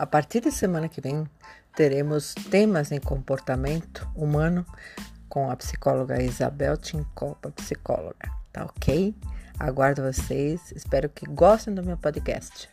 A partir de semana que vem, teremos temas em comportamento humano com a psicóloga Isabel Tincopa, psicóloga. Tá ok? Aguardo vocês. Espero que gostem do meu podcast.